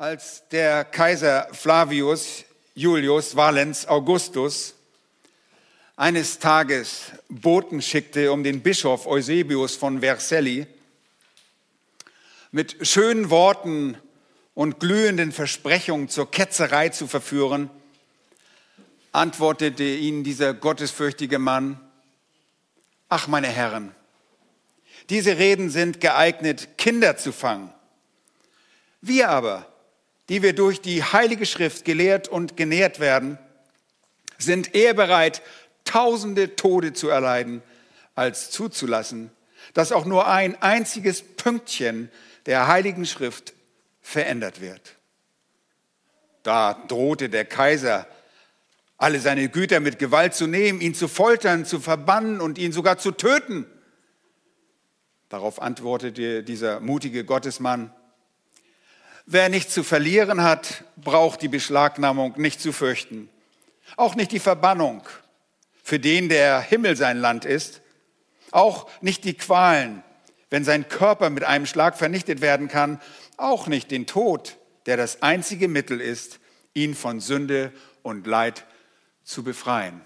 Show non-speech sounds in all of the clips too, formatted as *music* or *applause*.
Als der Kaiser Flavius Julius Valens Augustus eines Tages Boten schickte, um den Bischof Eusebius von Vercelli mit schönen Worten und glühenden Versprechungen zur Ketzerei zu verführen, antwortete ihnen dieser gottesfürchtige Mann, ach meine Herren, diese Reden sind geeignet, Kinder zu fangen. Wir aber, die wir durch die Heilige Schrift gelehrt und genährt werden, sind eher bereit, tausende Tode zu erleiden, als zuzulassen, dass auch nur ein einziges Pünktchen der Heiligen Schrift verändert wird. Da drohte der Kaiser, alle seine Güter mit Gewalt zu nehmen, ihn zu foltern, zu verbannen und ihn sogar zu töten. Darauf antwortete dieser mutige Gottesmann, Wer nichts zu verlieren hat, braucht die Beschlagnahmung nicht zu fürchten. Auch nicht die Verbannung, für den der Himmel sein Land ist. Auch nicht die Qualen, wenn sein Körper mit einem Schlag vernichtet werden kann. Auch nicht den Tod, der das einzige Mittel ist, ihn von Sünde und Leid zu befreien.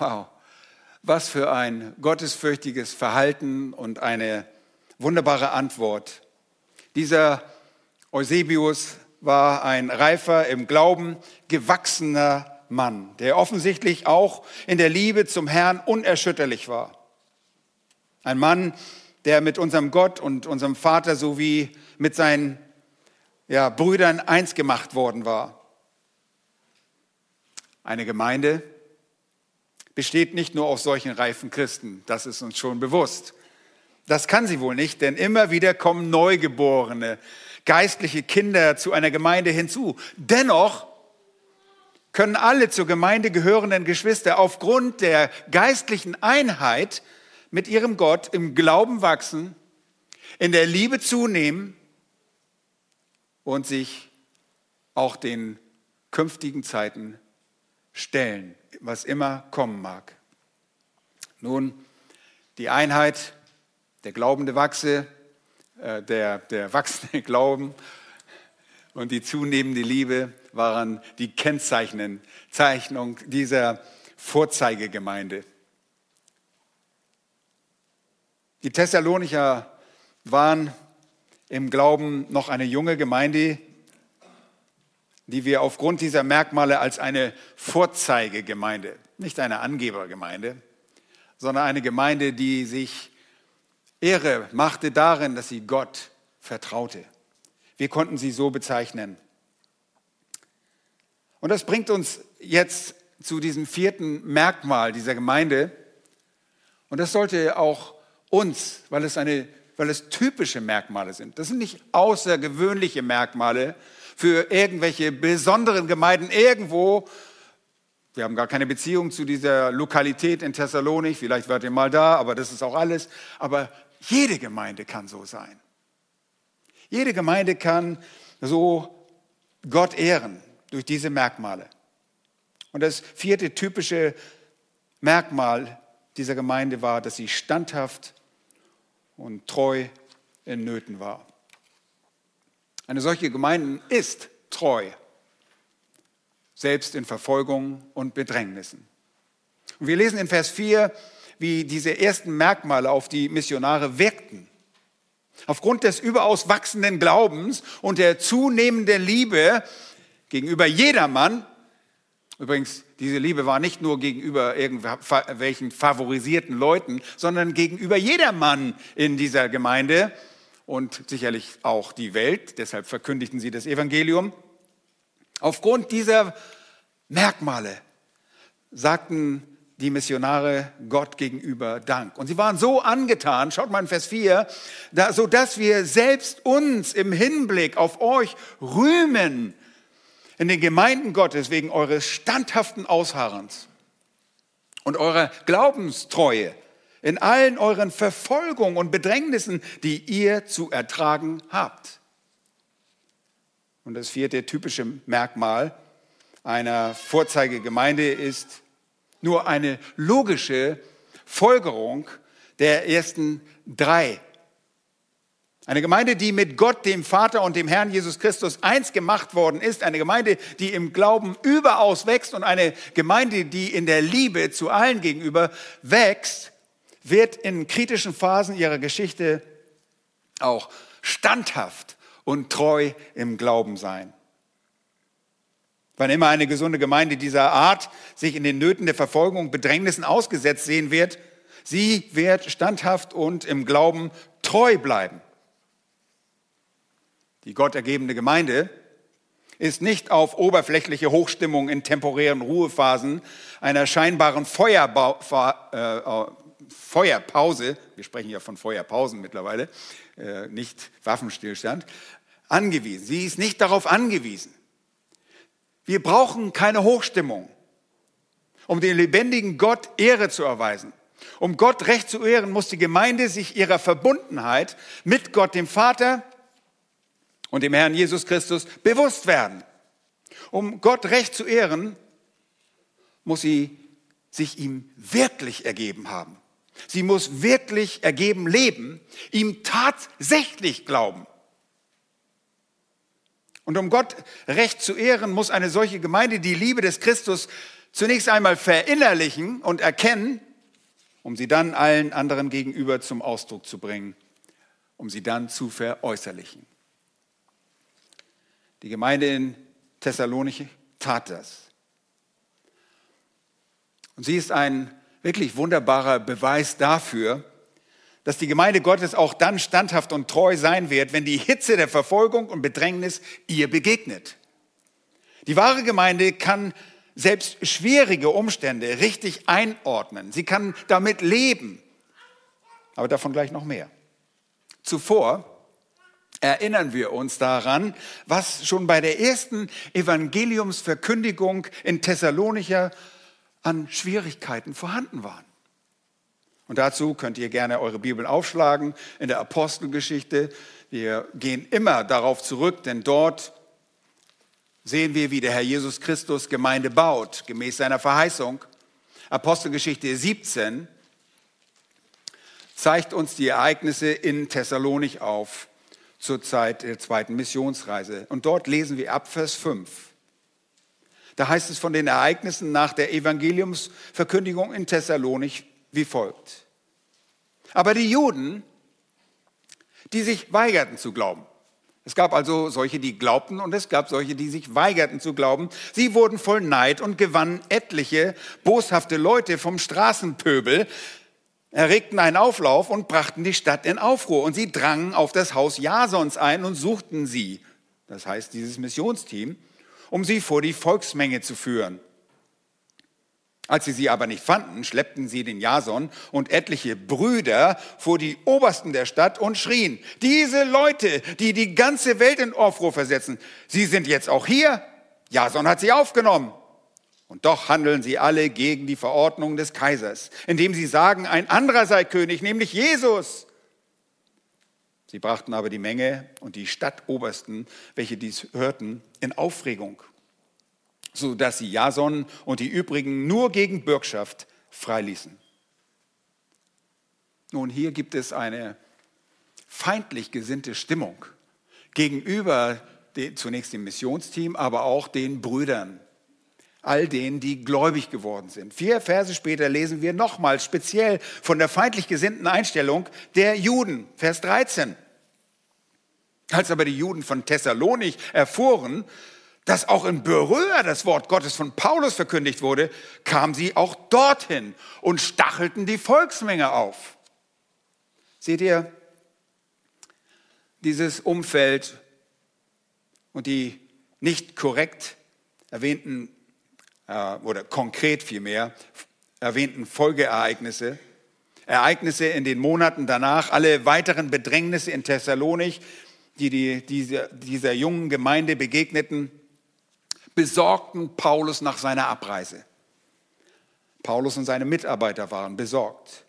Wow, was für ein gottesfürchtiges Verhalten und eine wunderbare Antwort dieser Eusebius war ein reifer, im Glauben gewachsener Mann, der offensichtlich auch in der Liebe zum Herrn unerschütterlich war. Ein Mann, der mit unserem Gott und unserem Vater sowie mit seinen ja, Brüdern eins gemacht worden war. Eine Gemeinde besteht nicht nur aus solchen reifen Christen, das ist uns schon bewusst. Das kann sie wohl nicht, denn immer wieder kommen Neugeborene, geistliche Kinder zu einer Gemeinde hinzu. Dennoch können alle zur Gemeinde gehörenden Geschwister aufgrund der geistlichen Einheit mit ihrem Gott im Glauben wachsen, in der Liebe zunehmen und sich auch den künftigen Zeiten stellen, was immer kommen mag. Nun, die Einheit der Glaubende wachse, äh, der, der wachsende *laughs* Glauben und die zunehmende Liebe waren die Kennzeichnung dieser Vorzeigegemeinde. Die Thessalonicher waren im Glauben noch eine junge Gemeinde, die wir aufgrund dieser Merkmale als eine Vorzeigegemeinde, nicht eine Angebergemeinde, sondern eine Gemeinde, die sich Ehre machte darin, dass sie Gott vertraute. Wir konnten sie so bezeichnen. Und das bringt uns jetzt zu diesem vierten Merkmal dieser Gemeinde. Und das sollte auch uns, weil es, eine, weil es typische Merkmale sind. Das sind nicht außergewöhnliche Merkmale für irgendwelche besonderen Gemeinden irgendwo. Wir haben gar keine Beziehung zu dieser Lokalität in Thessalonik. Vielleicht wart ihr mal da, aber das ist auch alles. Aber jede Gemeinde kann so sein. Jede Gemeinde kann so Gott ehren durch diese Merkmale. Und das vierte typische Merkmal dieser Gemeinde war, dass sie standhaft und treu in Nöten war. Eine solche Gemeinde ist treu, selbst in Verfolgung und Bedrängnissen. Und wir lesen in Vers 4, wie diese ersten Merkmale auf die Missionare wirkten. Aufgrund des überaus wachsenden Glaubens und der zunehmenden Liebe gegenüber jedermann, übrigens, diese Liebe war nicht nur gegenüber irgendwelchen favorisierten Leuten, sondern gegenüber jedermann in dieser Gemeinde und sicherlich auch die Welt, deshalb verkündigten sie das Evangelium. Aufgrund dieser Merkmale sagten die Missionare Gott gegenüber Dank. Und sie waren so angetan, schaut mal in Vers 4, da, so dass wir selbst uns im Hinblick auf euch rühmen in den Gemeinden Gottes wegen eures standhaften Ausharrens und eurer Glaubenstreue in allen euren Verfolgungen und Bedrängnissen, die ihr zu ertragen habt. Und das vierte typische Merkmal einer Vorzeigegemeinde ist nur eine logische Folgerung der ersten drei. Eine Gemeinde, die mit Gott, dem Vater und dem Herrn Jesus Christus eins gemacht worden ist. Eine Gemeinde, die im Glauben überaus wächst und eine Gemeinde, die in der Liebe zu allen gegenüber wächst, wird in kritischen Phasen ihrer Geschichte auch standhaft und treu im Glauben sein. Wann immer eine gesunde Gemeinde dieser Art sich in den Nöten der Verfolgung und Bedrängnissen ausgesetzt sehen wird, sie wird standhaft und im Glauben treu bleiben. Die gottergebende Gemeinde ist nicht auf oberflächliche Hochstimmung in temporären Ruhephasen einer scheinbaren Feuerbau, äh, äh, Feuerpause, wir sprechen ja von Feuerpausen mittlerweile, äh, nicht Waffenstillstand, angewiesen. Sie ist nicht darauf angewiesen. Wir brauchen keine Hochstimmung, um den lebendigen Gott Ehre zu erweisen. Um Gott recht zu ehren, muss die Gemeinde sich ihrer Verbundenheit mit Gott, dem Vater, und dem Herrn Jesus Christus bewusst werden. Um Gott recht zu ehren, muss sie sich ihm wirklich ergeben haben. Sie muss wirklich ergeben leben, ihm tatsächlich glauben. Und um Gott recht zu ehren, muss eine solche Gemeinde die Liebe des Christus zunächst einmal verinnerlichen und erkennen, um sie dann allen anderen gegenüber zum Ausdruck zu bringen, um sie dann zu veräußerlichen. Die Gemeinde in Thessalonich tat das. Und sie ist ein wirklich wunderbarer Beweis dafür, dass die Gemeinde Gottes auch dann standhaft und treu sein wird, wenn die Hitze der Verfolgung und Bedrängnis ihr begegnet. Die wahre Gemeinde kann selbst schwierige Umstände richtig einordnen. Sie kann damit leben. Aber davon gleich noch mehr. Zuvor erinnern wir uns daran, was schon bei der ersten Evangeliumsverkündigung in Thessalonicher an Schwierigkeiten vorhanden waren. Und dazu könnt ihr gerne eure Bibel aufschlagen in der Apostelgeschichte. Wir gehen immer darauf zurück, denn dort sehen wir, wie der Herr Jesus Christus Gemeinde baut, gemäß seiner Verheißung. Apostelgeschichte 17 zeigt uns die Ereignisse in Thessalonik auf zur Zeit der zweiten Missionsreise. Und dort lesen wir ab Vers 5. Da heißt es von den Ereignissen nach der Evangeliumsverkündigung in Thessalonik wie folgt. Aber die Juden, die sich weigerten zu glauben, es gab also solche, die glaubten und es gab solche, die sich weigerten zu glauben. Sie wurden voll Neid und gewannen etliche boshafte Leute vom Straßenpöbel, erregten einen Auflauf und brachten die Stadt in Aufruhr. Und sie drangen auf das Haus Jasons ein und suchten sie, das heißt dieses Missionsteam, um sie vor die Volksmenge zu führen. Als sie sie aber nicht fanden, schleppten sie den Jason und etliche Brüder vor die Obersten der Stadt und schrien, diese Leute, die die ganze Welt in Aufruhr versetzen, sie sind jetzt auch hier. Jason hat sie aufgenommen. Und doch handeln sie alle gegen die Verordnung des Kaisers, indem sie sagen, ein anderer sei König, nämlich Jesus. Sie brachten aber die Menge und die Stadtobersten, welche dies hörten, in Aufregung so dass sie Jason und die übrigen nur gegen Bürgschaft freiließen. Nun, hier gibt es eine feindlich gesinnte Stimmung gegenüber den, zunächst dem Missionsteam, aber auch den Brüdern, all denen, die gläubig geworden sind. Vier Verse später lesen wir nochmal speziell von der feindlich gesinnten Einstellung der Juden, Vers 13. Als aber die Juden von Thessalonik erfuhren, dass auch in Beröa das Wort Gottes von Paulus verkündigt wurde, kamen sie auch dorthin und stachelten die Volksmenge auf. Seht ihr, dieses Umfeld und die nicht korrekt erwähnten äh, oder konkret vielmehr erwähnten Folgeereignisse, Ereignisse in den Monaten danach, alle weiteren Bedrängnisse in Thessalonik, die, die dieser, dieser jungen Gemeinde begegneten, besorgten Paulus nach seiner Abreise. Paulus und seine Mitarbeiter waren besorgt.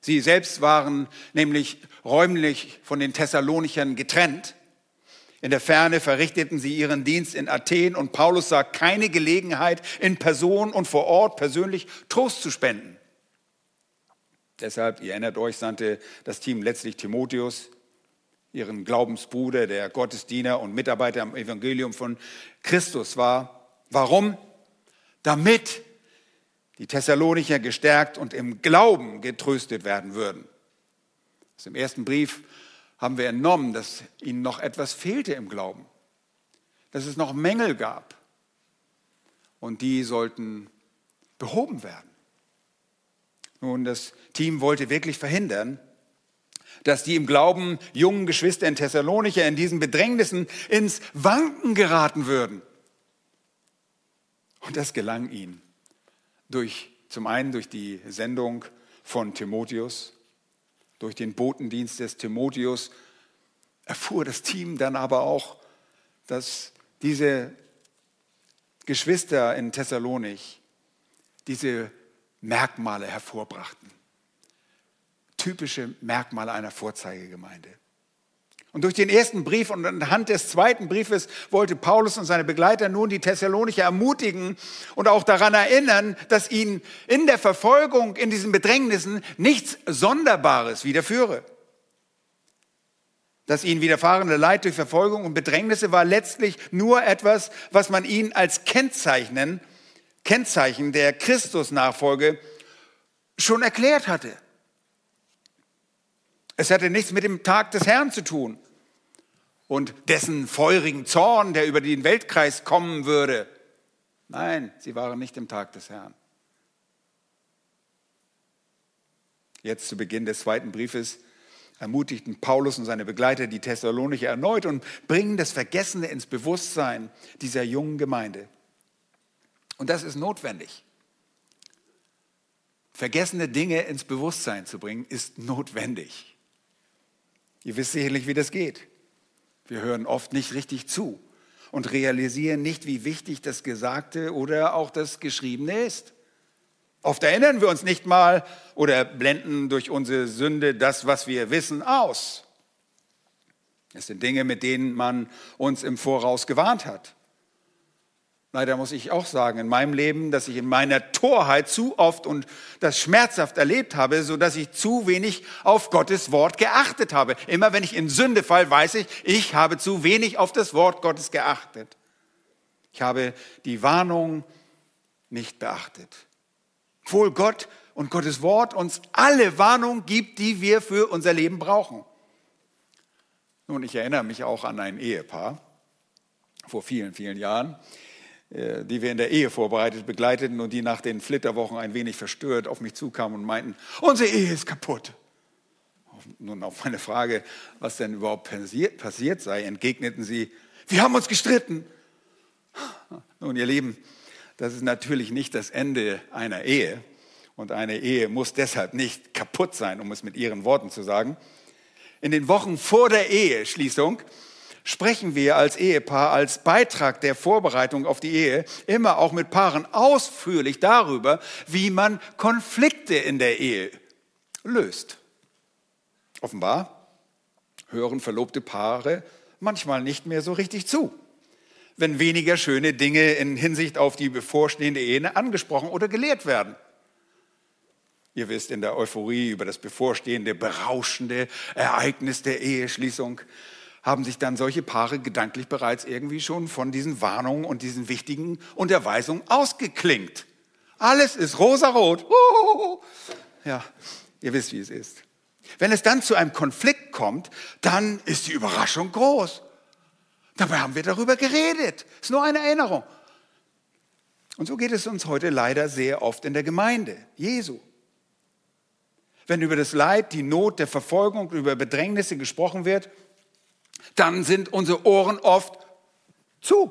Sie selbst waren nämlich räumlich von den Thessalonichern getrennt. In der Ferne verrichteten sie ihren Dienst in Athen und Paulus sah keine Gelegenheit, in Person und vor Ort persönlich Trost zu spenden. Deshalb, ihr erinnert euch, sandte das Team letztlich Timotheus, ihren Glaubensbruder, der Gottesdiener und Mitarbeiter am Evangelium von Christus war. Warum? Damit die Thessalonicher gestärkt und im Glauben getröstet werden würden. Aus dem ersten Brief haben wir entnommen, dass ihnen noch etwas fehlte im Glauben, dass es noch Mängel gab und die sollten behoben werden. Nun, das Team wollte wirklich verhindern, dass die im Glauben jungen Geschwister in Thessalonicher in diesen Bedrängnissen ins Wanken geraten würden. Und das gelang ihnen. Durch, zum einen durch die Sendung von Timotheus, durch den Botendienst des Timotheus erfuhr das Team dann aber auch, dass diese Geschwister in Thessalonik diese Merkmale hervorbrachten. Typische Merkmale einer Vorzeigegemeinde. Und durch den ersten Brief und anhand des zweiten Briefes wollte Paulus und seine Begleiter nun die Thessalonicher ermutigen und auch daran erinnern, dass ihnen in der Verfolgung, in diesen Bedrängnissen nichts Sonderbares widerführe. Das ihnen widerfahrene Leid durch Verfolgung und Bedrängnisse war letztlich nur etwas, was man ihnen als Kennzeichen, Kennzeichen der Christusnachfolge schon erklärt hatte. Es hatte nichts mit dem Tag des Herrn zu tun und dessen feurigen Zorn, der über den Weltkreis kommen würde. Nein, sie waren nicht im Tag des Herrn. Jetzt zu Beginn des zweiten Briefes ermutigten Paulus und seine Begleiter die Thessalonicher erneut und bringen das Vergessene ins Bewusstsein dieser jungen Gemeinde. Und das ist notwendig. Vergessene Dinge ins Bewusstsein zu bringen, ist notwendig. Ihr wisst sicherlich, wie das geht. Wir hören oft nicht richtig zu und realisieren nicht, wie wichtig das Gesagte oder auch das Geschriebene ist. Oft erinnern wir uns nicht mal oder blenden durch unsere Sünde das, was wir wissen, aus. Es sind Dinge, mit denen man uns im Voraus gewarnt hat. Leider muss ich auch sagen, in meinem Leben, dass ich in meiner Torheit zu oft und das schmerzhaft erlebt habe, so dass ich zu wenig auf Gottes Wort geachtet habe. Immer wenn ich in Sünde fall, weiß ich, ich habe zu wenig auf das Wort Gottes geachtet. Ich habe die Warnung nicht beachtet. Obwohl Gott und Gottes Wort uns alle Warnung gibt, die wir für unser Leben brauchen. Nun, ich erinnere mich auch an ein Ehepaar vor vielen, vielen Jahren die wir in der Ehe vorbereitet begleiteten und die nach den Flitterwochen ein wenig verstört auf mich zukamen und meinten, unsere Ehe ist kaputt. Nun auf meine Frage, was denn überhaupt passiert, passiert sei, entgegneten sie, wir haben uns gestritten. Nun, ihr Lieben, das ist natürlich nicht das Ende einer Ehe. Und eine Ehe muss deshalb nicht kaputt sein, um es mit ihren Worten zu sagen. In den Wochen vor der Eheschließung sprechen wir als Ehepaar, als Beitrag der Vorbereitung auf die Ehe immer auch mit Paaren ausführlich darüber, wie man Konflikte in der Ehe löst. Offenbar hören verlobte Paare manchmal nicht mehr so richtig zu, wenn weniger schöne Dinge in Hinsicht auf die bevorstehende Ehe angesprochen oder gelehrt werden. Ihr wisst, in der Euphorie über das bevorstehende, berauschende Ereignis der Eheschließung haben sich dann solche Paare gedanklich bereits irgendwie schon von diesen Warnungen und diesen wichtigen Unterweisungen ausgeklingt. Alles ist rosarot. Ja, ihr wisst, wie es ist. Wenn es dann zu einem Konflikt kommt, dann ist die Überraschung groß. Dabei haben wir darüber geredet. Ist nur eine Erinnerung. Und so geht es uns heute leider sehr oft in der Gemeinde Jesu. Wenn über das Leid, die Not der Verfolgung, über Bedrängnisse gesprochen wird, dann sind unsere Ohren oft zu.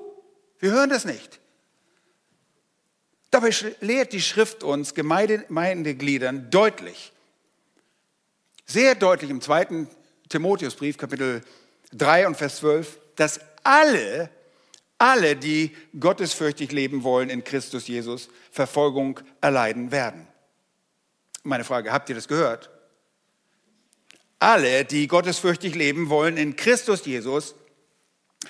Wir hören das nicht. Dabei lehrt die Schrift uns Gemeindegliedern deutlich, sehr deutlich im zweiten Timotheusbrief, Kapitel 3 und Vers 12, dass alle, alle, die gottesfürchtig leben wollen in Christus Jesus, Verfolgung erleiden werden. Meine Frage, habt ihr das gehört? Alle, die gottesfürchtig leben wollen in Christus Jesus,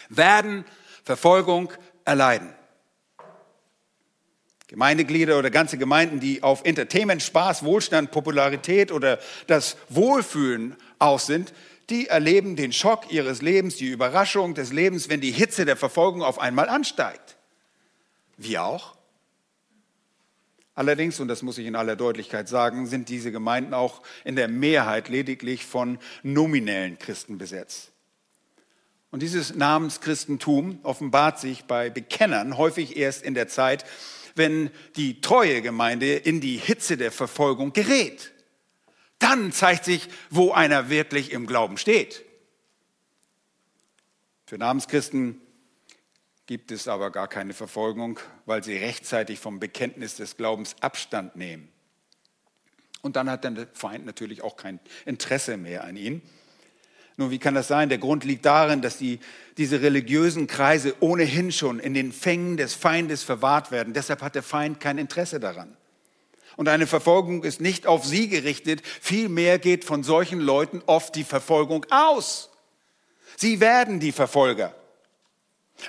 werden Verfolgung erleiden. Gemeindeglieder oder ganze Gemeinden, die auf Entertainment, Spaß, Wohlstand, Popularität oder das Wohlfühlen aus sind, die erleben den Schock ihres Lebens, die Überraschung des Lebens, wenn die Hitze der Verfolgung auf einmal ansteigt. Wir auch. Allerdings, und das muss ich in aller Deutlichkeit sagen, sind diese Gemeinden auch in der Mehrheit lediglich von nominellen Christen besetzt. Und dieses Namenschristentum offenbart sich bei Bekennern häufig erst in der Zeit, wenn die treue Gemeinde in die Hitze der Verfolgung gerät. Dann zeigt sich, wo einer wirklich im Glauben steht. Für Namenschristen gibt es aber gar keine Verfolgung, weil sie rechtzeitig vom Bekenntnis des Glaubens Abstand nehmen. Und dann hat der Feind natürlich auch kein Interesse mehr an ihnen. Nun, wie kann das sein? Der Grund liegt darin, dass die, diese religiösen Kreise ohnehin schon in den Fängen des Feindes verwahrt werden. Deshalb hat der Feind kein Interesse daran. Und eine Verfolgung ist nicht auf sie gerichtet, vielmehr geht von solchen Leuten oft die Verfolgung aus. Sie werden die Verfolger.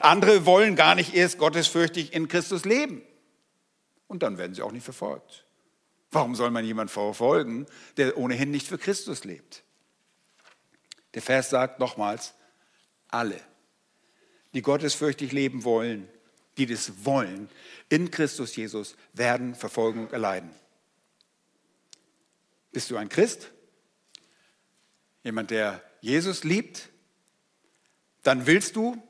Andere wollen gar nicht erst gottesfürchtig in Christus leben. Und dann werden sie auch nicht verfolgt. Warum soll man jemanden verfolgen, der ohnehin nicht für Christus lebt? Der Vers sagt nochmals, alle, die gottesfürchtig leben wollen, die das wollen, in Christus Jesus, werden Verfolgung erleiden. Bist du ein Christ? Jemand, der Jesus liebt? Dann willst du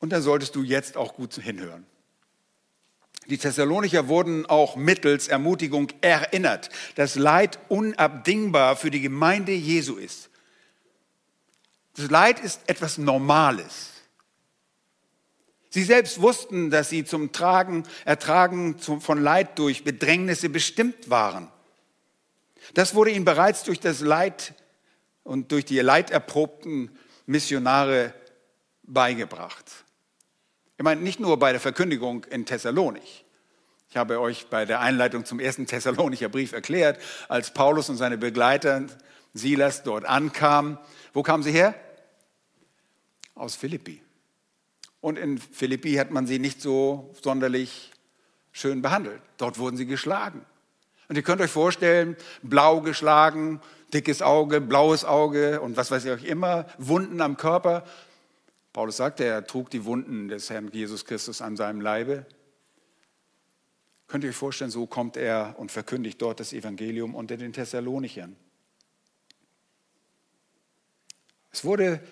und dann solltest du jetzt auch gut hinhören. Die Thessalonicher wurden auch mittels Ermutigung erinnert, dass Leid unabdingbar für die Gemeinde Jesu ist. Das Leid ist etwas Normales. Sie selbst wussten, dass sie zum Tragen, Ertragen von Leid durch Bedrängnisse bestimmt waren. Das wurde ihnen bereits durch das Leid und durch die leiderprobten Missionare beigebracht. Ich meine, nicht nur bei der Verkündigung in Thessalonik. Ich habe euch bei der Einleitung zum ersten Thessalonicher Brief erklärt, als Paulus und seine Begleiter Silas dort ankamen. Wo kamen sie her? Aus Philippi. Und in Philippi hat man sie nicht so sonderlich schön behandelt. Dort wurden sie geschlagen. Und ihr könnt euch vorstellen, blau geschlagen, dickes Auge, blaues Auge und was weiß ich auch immer, Wunden am Körper. Paulus sagte, er trug die Wunden des Herrn Jesus Christus an seinem Leibe. Könnt ihr euch vorstellen, so kommt er und verkündigt dort das Evangelium unter den Thessalonichern. Es wurde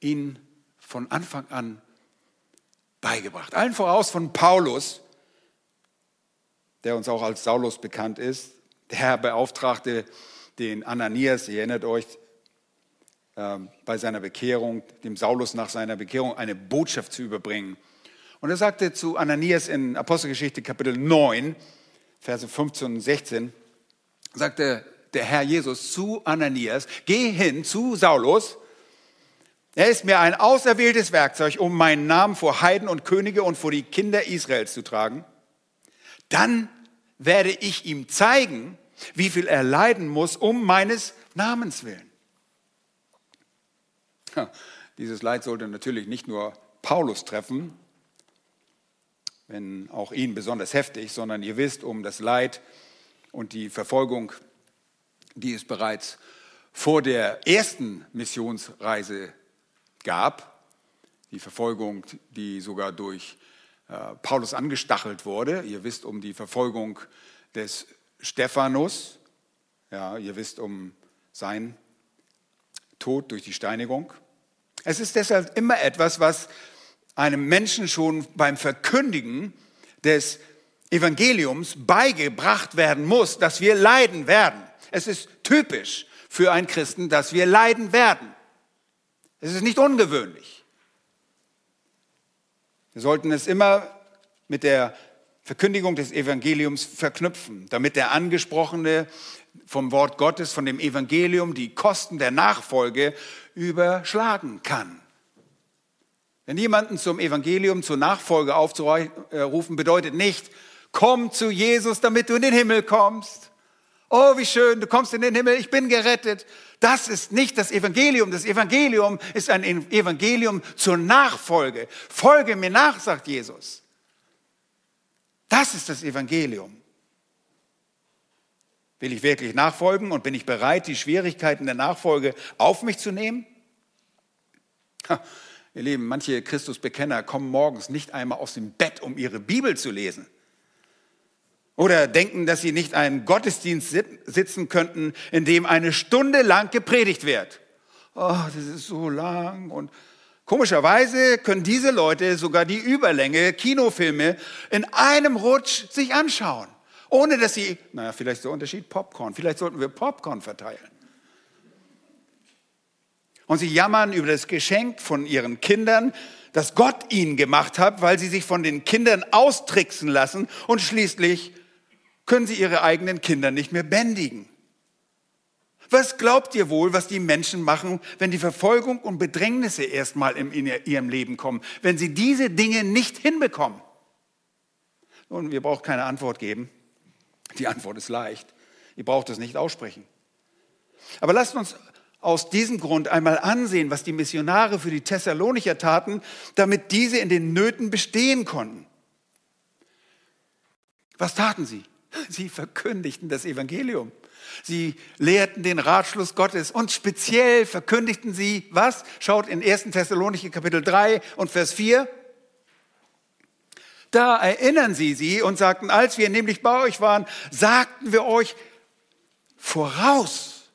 ihnen von Anfang an beigebracht. Allen voraus von Paulus, der uns auch als Saulus bekannt ist. Der Herr beauftragte den Ananias, ihr erinnert euch, bei seiner Bekehrung, dem Saulus nach seiner Bekehrung, eine Botschaft zu überbringen. Und er sagte zu Ananias in Apostelgeschichte Kapitel 9, Verse 15 und 16, sagte der Herr Jesus zu Ananias, geh hin zu Saulus, er ist mir ein auserwähltes Werkzeug, um meinen Namen vor Heiden und Könige und vor die Kinder Israels zu tragen. Dann werde ich ihm zeigen, wie viel er leiden muss um meines Namens willen. Dieses Leid sollte natürlich nicht nur Paulus treffen, wenn auch ihn besonders heftig, sondern ihr wisst um das Leid und die Verfolgung, die es bereits vor der ersten Missionsreise gab. Die Verfolgung, die sogar durch äh, Paulus angestachelt wurde. Ihr wisst um die Verfolgung des Stephanus. Ja, ihr wisst um sein Tod durch die Steinigung. Es ist deshalb immer etwas, was einem Menschen schon beim Verkündigen des Evangeliums beigebracht werden muss, dass wir leiden werden. Es ist typisch für einen Christen, dass wir leiden werden. Es ist nicht ungewöhnlich. Wir sollten es immer mit der Verkündigung des Evangeliums verknüpfen, damit der Angesprochene vom Wort Gottes, von dem Evangelium, die Kosten der Nachfolge überschlagen kann. Wenn jemanden zum Evangelium, zur Nachfolge aufzurufen, bedeutet nicht, komm zu Jesus, damit du in den Himmel kommst. Oh, wie schön, du kommst in den Himmel, ich bin gerettet. Das ist nicht das Evangelium. Das Evangelium ist ein Evangelium zur Nachfolge. Folge mir nach, sagt Jesus. Das ist das Evangelium. Will ich wirklich nachfolgen und bin ich bereit, die Schwierigkeiten der Nachfolge auf mich zu nehmen? Ha, ihr Lieben, manche Christusbekenner kommen morgens nicht einmal aus dem Bett, um ihre Bibel zu lesen. Oder denken, dass sie nicht einen Gottesdienst sitzen könnten, in dem eine Stunde lang gepredigt wird. Oh, das ist so lang. Und komischerweise können diese Leute sogar die Überlänge Kinofilme in einem Rutsch sich anschauen. Ohne dass sie, naja, vielleicht der Unterschied Popcorn. Vielleicht sollten wir Popcorn verteilen. Und sie jammern über das Geschenk von ihren Kindern, das Gott ihnen gemacht hat, weil sie sich von den Kindern austricksen lassen und schließlich können sie ihre eigenen Kinder nicht mehr bändigen. Was glaubt ihr wohl, was die Menschen machen, wenn die Verfolgung und Bedrängnisse erstmal in ihrem Leben kommen, wenn sie diese Dinge nicht hinbekommen? Und ihr braucht keine Antwort geben. Die Antwort ist leicht. Ihr braucht es nicht aussprechen. Aber lasst uns aus diesem Grund einmal ansehen, was die Missionare für die Thessalonicher taten, damit diese in den Nöten bestehen konnten. Was taten sie? Sie verkündigten das Evangelium. Sie lehrten den Ratschluss Gottes und speziell verkündigten sie, was? Schaut in 1. Thessalonicher Kapitel 3 und Vers 4. Da erinnern sie sie und sagten, als wir nämlich bei euch waren, sagten wir euch voraus.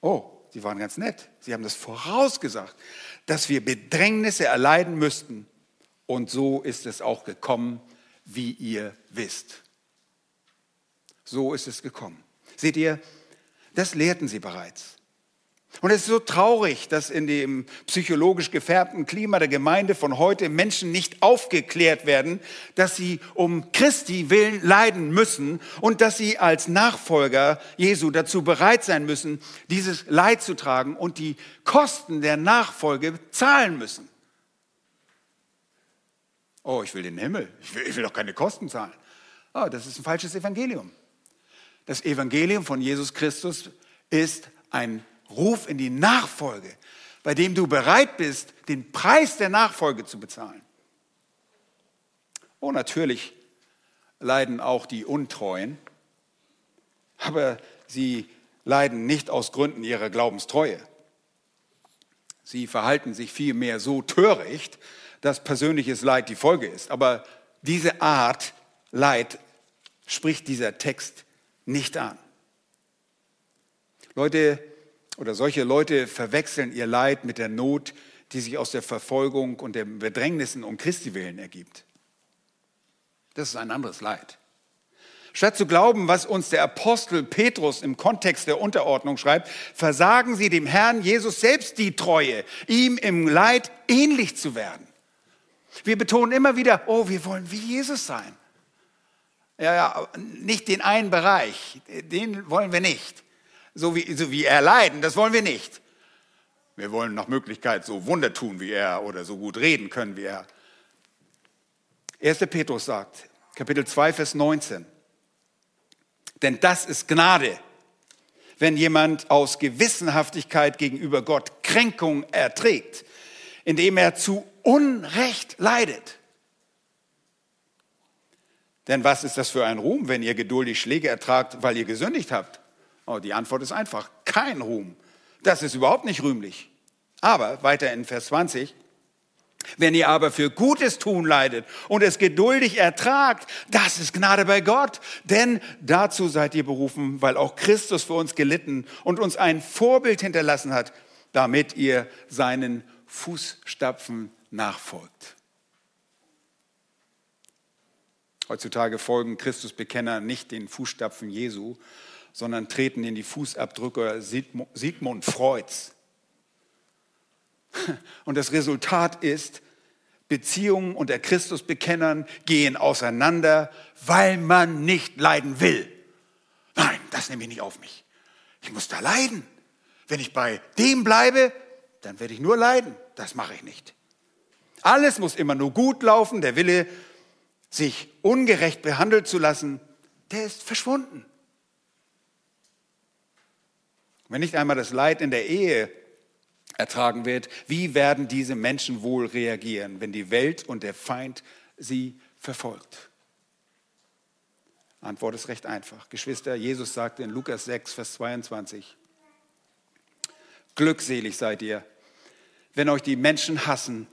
Oh, sie waren ganz nett. Sie haben das vorausgesagt, dass wir Bedrängnisse erleiden müssten. Und so ist es auch gekommen, wie ihr wisst. So ist es gekommen. Seht ihr, das lehrten sie bereits. Und es ist so traurig, dass in dem psychologisch gefärbten Klima der Gemeinde von heute Menschen nicht aufgeklärt werden, dass sie um Christi willen leiden müssen und dass sie als Nachfolger Jesu dazu bereit sein müssen, dieses Leid zu tragen und die Kosten der Nachfolge zahlen müssen. Oh, ich will den Himmel. Ich will, ich will doch keine Kosten zahlen. Oh, das ist ein falsches Evangelium. Das Evangelium von Jesus Christus ist ein Ruf in die Nachfolge, bei dem du bereit bist, den Preis der Nachfolge zu bezahlen. Oh, natürlich leiden auch die Untreuen, aber sie leiden nicht aus Gründen ihrer Glaubenstreue. Sie verhalten sich vielmehr so töricht, dass persönliches Leid die Folge ist. Aber diese Art Leid spricht dieser Text nicht an. Leute oder solche Leute verwechseln ihr Leid mit der Not, die sich aus der Verfolgung und den Bedrängnissen um Christi willen ergibt. Das ist ein anderes Leid. Statt zu glauben, was uns der Apostel Petrus im Kontext der Unterordnung schreibt, versagen sie dem Herrn Jesus selbst die Treue, ihm im Leid ähnlich zu werden. Wir betonen immer wieder, oh, wir wollen wie Jesus sein. Ja, ja, nicht den einen Bereich, den wollen wir nicht. So wie, so wie er leiden, das wollen wir nicht. Wir wollen nach Möglichkeit so Wunder tun wie er oder so gut reden können wie er. 1. Petrus sagt, Kapitel 2, Vers 19, denn das ist Gnade, wenn jemand aus Gewissenhaftigkeit gegenüber Gott Kränkung erträgt, indem er zu Unrecht leidet. Denn was ist das für ein Ruhm, wenn ihr geduldig Schläge ertragt, weil ihr gesündigt habt? Oh, die Antwort ist einfach, kein Ruhm. Das ist überhaupt nicht rühmlich. Aber weiter in Vers 20, wenn ihr aber für Gutes tun leidet und es geduldig ertragt, das ist Gnade bei Gott. Denn dazu seid ihr berufen, weil auch Christus für uns gelitten und uns ein Vorbild hinterlassen hat, damit ihr seinen Fußstapfen nachfolgt. Heutzutage folgen Christusbekenner nicht den Fußstapfen Jesu, sondern treten in die Fußabdrücke Sigmund Freuds. *laughs* Und das Resultat ist, Beziehungen unter Christusbekennern gehen auseinander, weil man nicht leiden will. Nein, das nehme ich nicht auf mich. Ich muss da leiden. Wenn ich bei dem bleibe, dann werde ich nur leiden. Das mache ich nicht. Alles muss immer nur gut laufen. Der Wille sich ungerecht behandelt zu lassen, der ist verschwunden. Wenn nicht einmal das Leid in der Ehe ertragen wird, wie werden diese Menschen wohl reagieren, wenn die Welt und der Feind sie verfolgt? Antwort ist recht einfach. Geschwister, Jesus sagte in Lukas 6, Vers 22, Glückselig seid ihr, wenn euch die Menschen hassen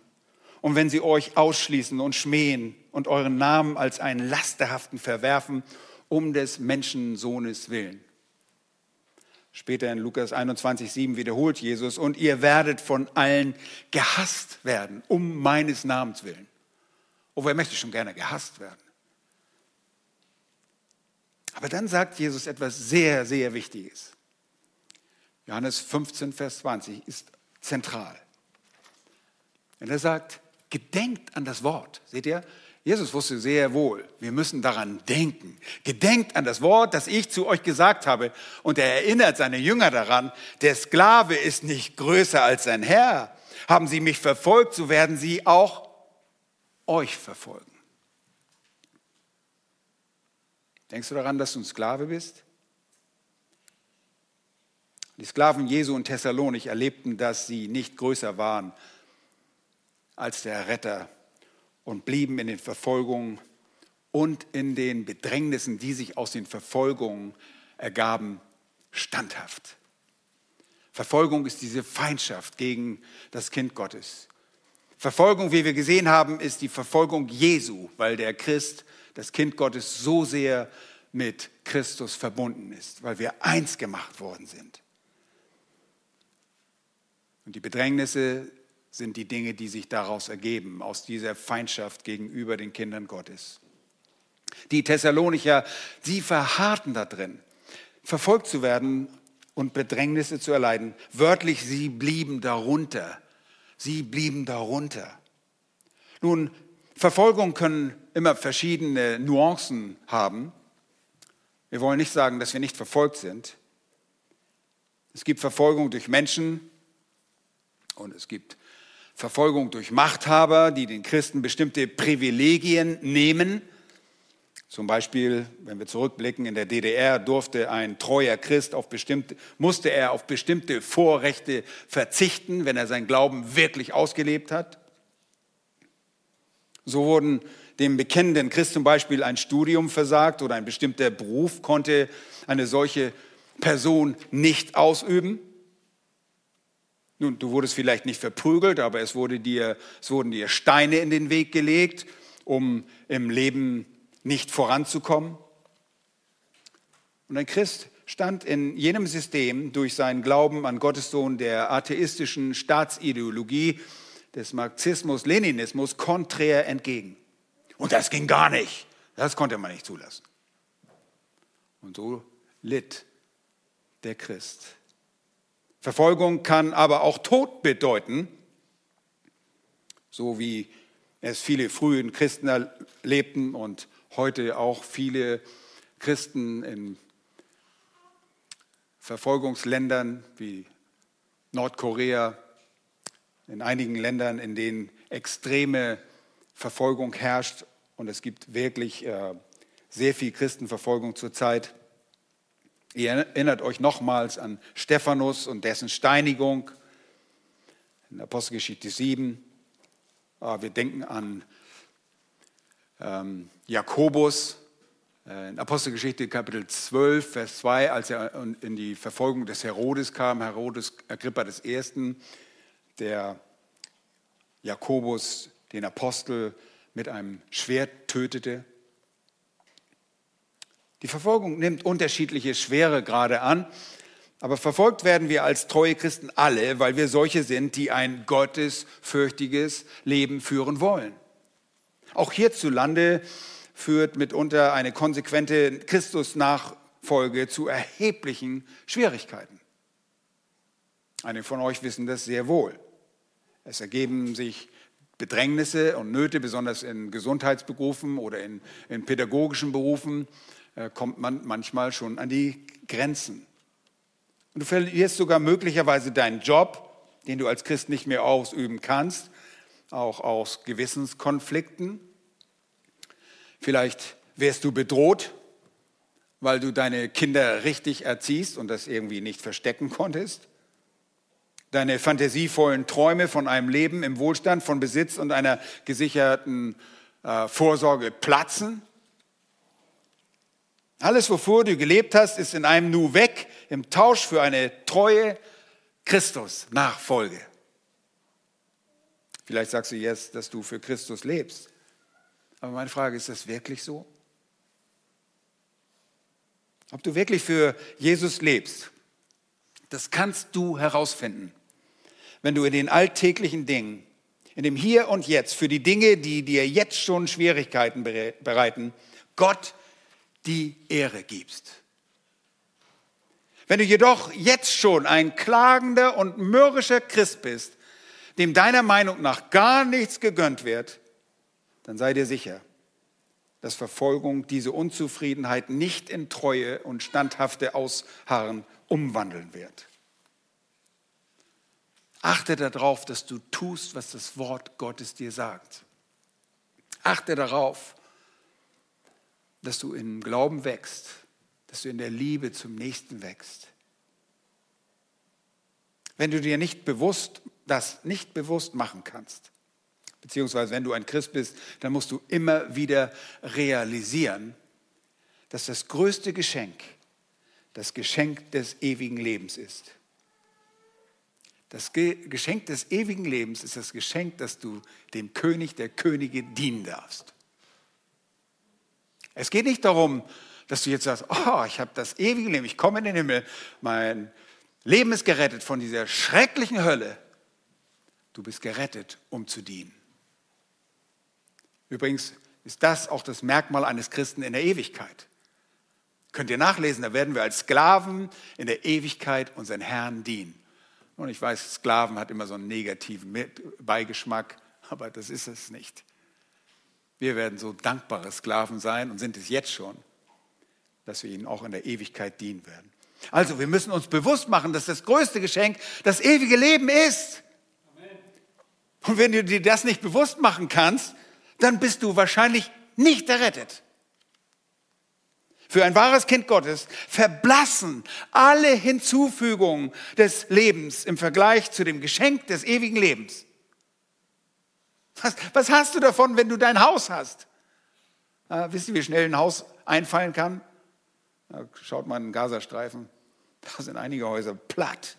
und wenn sie euch ausschließen und schmähen und euren Namen als einen lasterhaften verwerfen, um des Menschensohnes willen. Später in Lukas 21, 7 wiederholt Jesus, und ihr werdet von allen gehasst werden, um meines Namens willen. Oh, wer möchte schon gerne gehasst werden? Aber dann sagt Jesus etwas sehr, sehr Wichtiges. Johannes 15, Vers 20 ist zentral. Und er sagt, gedenkt an das Wort. Seht ihr? Jesus wusste sehr wohl, wir müssen daran denken. Gedenkt an das Wort, das ich zu euch gesagt habe. Und er erinnert seine Jünger daran, der Sklave ist nicht größer als sein Herr. Haben sie mich verfolgt, so werden sie auch euch verfolgen. Denkst du daran, dass du ein Sklave bist? Die Sklaven Jesu und Thessalonik erlebten, dass sie nicht größer waren als der Retter und blieben in den Verfolgungen und in den Bedrängnissen, die sich aus den Verfolgungen ergaben, standhaft. Verfolgung ist diese Feindschaft gegen das Kind Gottes. Verfolgung, wie wir gesehen haben, ist die Verfolgung Jesu, weil der Christ, das Kind Gottes, so sehr mit Christus verbunden ist, weil wir eins gemacht worden sind. Und die Bedrängnisse sind die Dinge, die sich daraus ergeben, aus dieser Feindschaft gegenüber den Kindern Gottes. Die Thessalonicher, sie verharrten da drin, verfolgt zu werden und Bedrängnisse zu erleiden. Wörtlich, sie blieben darunter. Sie blieben darunter. Nun, Verfolgung können immer verschiedene Nuancen haben. Wir wollen nicht sagen, dass wir nicht verfolgt sind. Es gibt Verfolgung durch Menschen und es gibt Verfolgung durch Machthaber, die den Christen bestimmte Privilegien nehmen. Zum Beispiel, wenn wir zurückblicken, in der DDR durfte ein treuer Christ auf bestimmte, musste er auf bestimmte Vorrechte verzichten, wenn er seinen Glauben wirklich ausgelebt hat. So wurden dem bekennenden Christ zum Beispiel ein Studium versagt oder ein bestimmter Beruf konnte eine solche Person nicht ausüben. Nun, du wurdest vielleicht nicht verprügelt, aber es, wurde dir, es wurden dir Steine in den Weg gelegt, um im Leben nicht voranzukommen. Und ein Christ stand in jenem System durch seinen Glauben an Gottes Sohn der atheistischen Staatsideologie des Marxismus, Leninismus konträr entgegen. Und das ging gar nicht. Das konnte man nicht zulassen. Und so litt der Christ. Verfolgung kann aber auch Tod bedeuten, so wie es viele frühen Christen erlebten und heute auch viele Christen in Verfolgungsländern wie Nordkorea, in einigen Ländern, in denen extreme Verfolgung herrscht und es gibt wirklich äh, sehr viel Christenverfolgung zurzeit. Ihr erinnert euch nochmals an Stephanus und dessen Steinigung in Apostelgeschichte 7. Ah, wir denken an ähm, Jakobus äh, in Apostelgeschichte Kapitel 12, Vers 2, als er in die Verfolgung des Herodes kam, Herodes Agrippa I., der Jakobus, den Apostel, mit einem Schwert tötete. Die Verfolgung nimmt unterschiedliche Schweregrade an, aber verfolgt werden wir als treue Christen alle, weil wir solche sind, die ein gottesfürchtiges Leben führen wollen. Auch hierzulande führt mitunter eine konsequente Christusnachfolge zu erheblichen Schwierigkeiten. Einige von euch wissen das sehr wohl. Es ergeben sich Bedrängnisse und Nöte, besonders in Gesundheitsberufen oder in, in pädagogischen Berufen, kommt man manchmal schon an die Grenzen. Und du verlierst sogar möglicherweise deinen Job, den du als Christ nicht mehr ausüben kannst, auch aus Gewissenskonflikten. Vielleicht wärst du bedroht, weil du deine Kinder richtig erziehst und das irgendwie nicht verstecken konntest deine fantasievollen Träume von einem Leben im Wohlstand, von Besitz und einer gesicherten äh, Vorsorge platzen. Alles, wovor du gelebt hast, ist in einem Nu weg, im Tausch für eine treue Christus-Nachfolge. Vielleicht sagst du jetzt, dass du für Christus lebst. Aber meine Frage, ist das wirklich so? Ob du wirklich für Jesus lebst, das kannst du herausfinden, wenn du in den alltäglichen Dingen, in dem Hier und Jetzt, für die Dinge, die dir jetzt schon Schwierigkeiten bereiten, Gott die Ehre gibst. Wenn du jedoch jetzt schon ein klagender und mürrischer Christ bist, dem deiner Meinung nach gar nichts gegönnt wird, dann sei dir sicher, dass Verfolgung diese Unzufriedenheit nicht in Treue und standhafte Ausharren umwandeln wird. Achte darauf, dass du tust, was das Wort Gottes dir sagt. Achte darauf, dass du im Glauben wächst, dass du in der Liebe zum Nächsten wächst. Wenn du dir nicht bewusst, das nicht bewusst machen kannst, beziehungsweise wenn du ein Christ bist, dann musst du immer wieder realisieren, dass das größte Geschenk das Geschenk des ewigen Lebens ist. Das Geschenk des ewigen Lebens ist das Geschenk, dass du dem König der Könige dienen darfst. Es geht nicht darum, dass du jetzt sagst, oh, ich habe das ewige Leben, ich komme in den Himmel, mein Leben ist gerettet von dieser schrecklichen Hölle. Du bist gerettet, um zu dienen. Übrigens ist das auch das Merkmal eines Christen in der Ewigkeit. Könnt ihr nachlesen, da werden wir als Sklaven in der Ewigkeit unseren Herrn dienen. Und ich weiß, Sklaven hat immer so einen negativen Beigeschmack, aber das ist es nicht. Wir werden so dankbare Sklaven sein und sind es jetzt schon, dass wir ihnen auch in der Ewigkeit dienen werden. Also, wir müssen uns bewusst machen, dass das größte Geschenk das ewige Leben ist. Und wenn du dir das nicht bewusst machen kannst, dann bist du wahrscheinlich nicht errettet. Für ein wahres Kind Gottes verblassen alle Hinzufügungen des Lebens im Vergleich zu dem Geschenk des ewigen Lebens. Was, was hast du davon, wenn du dein Haus hast? Ah, wisst ihr, wie schnell ein Haus einfallen kann? Ja, schaut mal in den Gazastreifen. Da sind einige Häuser platt.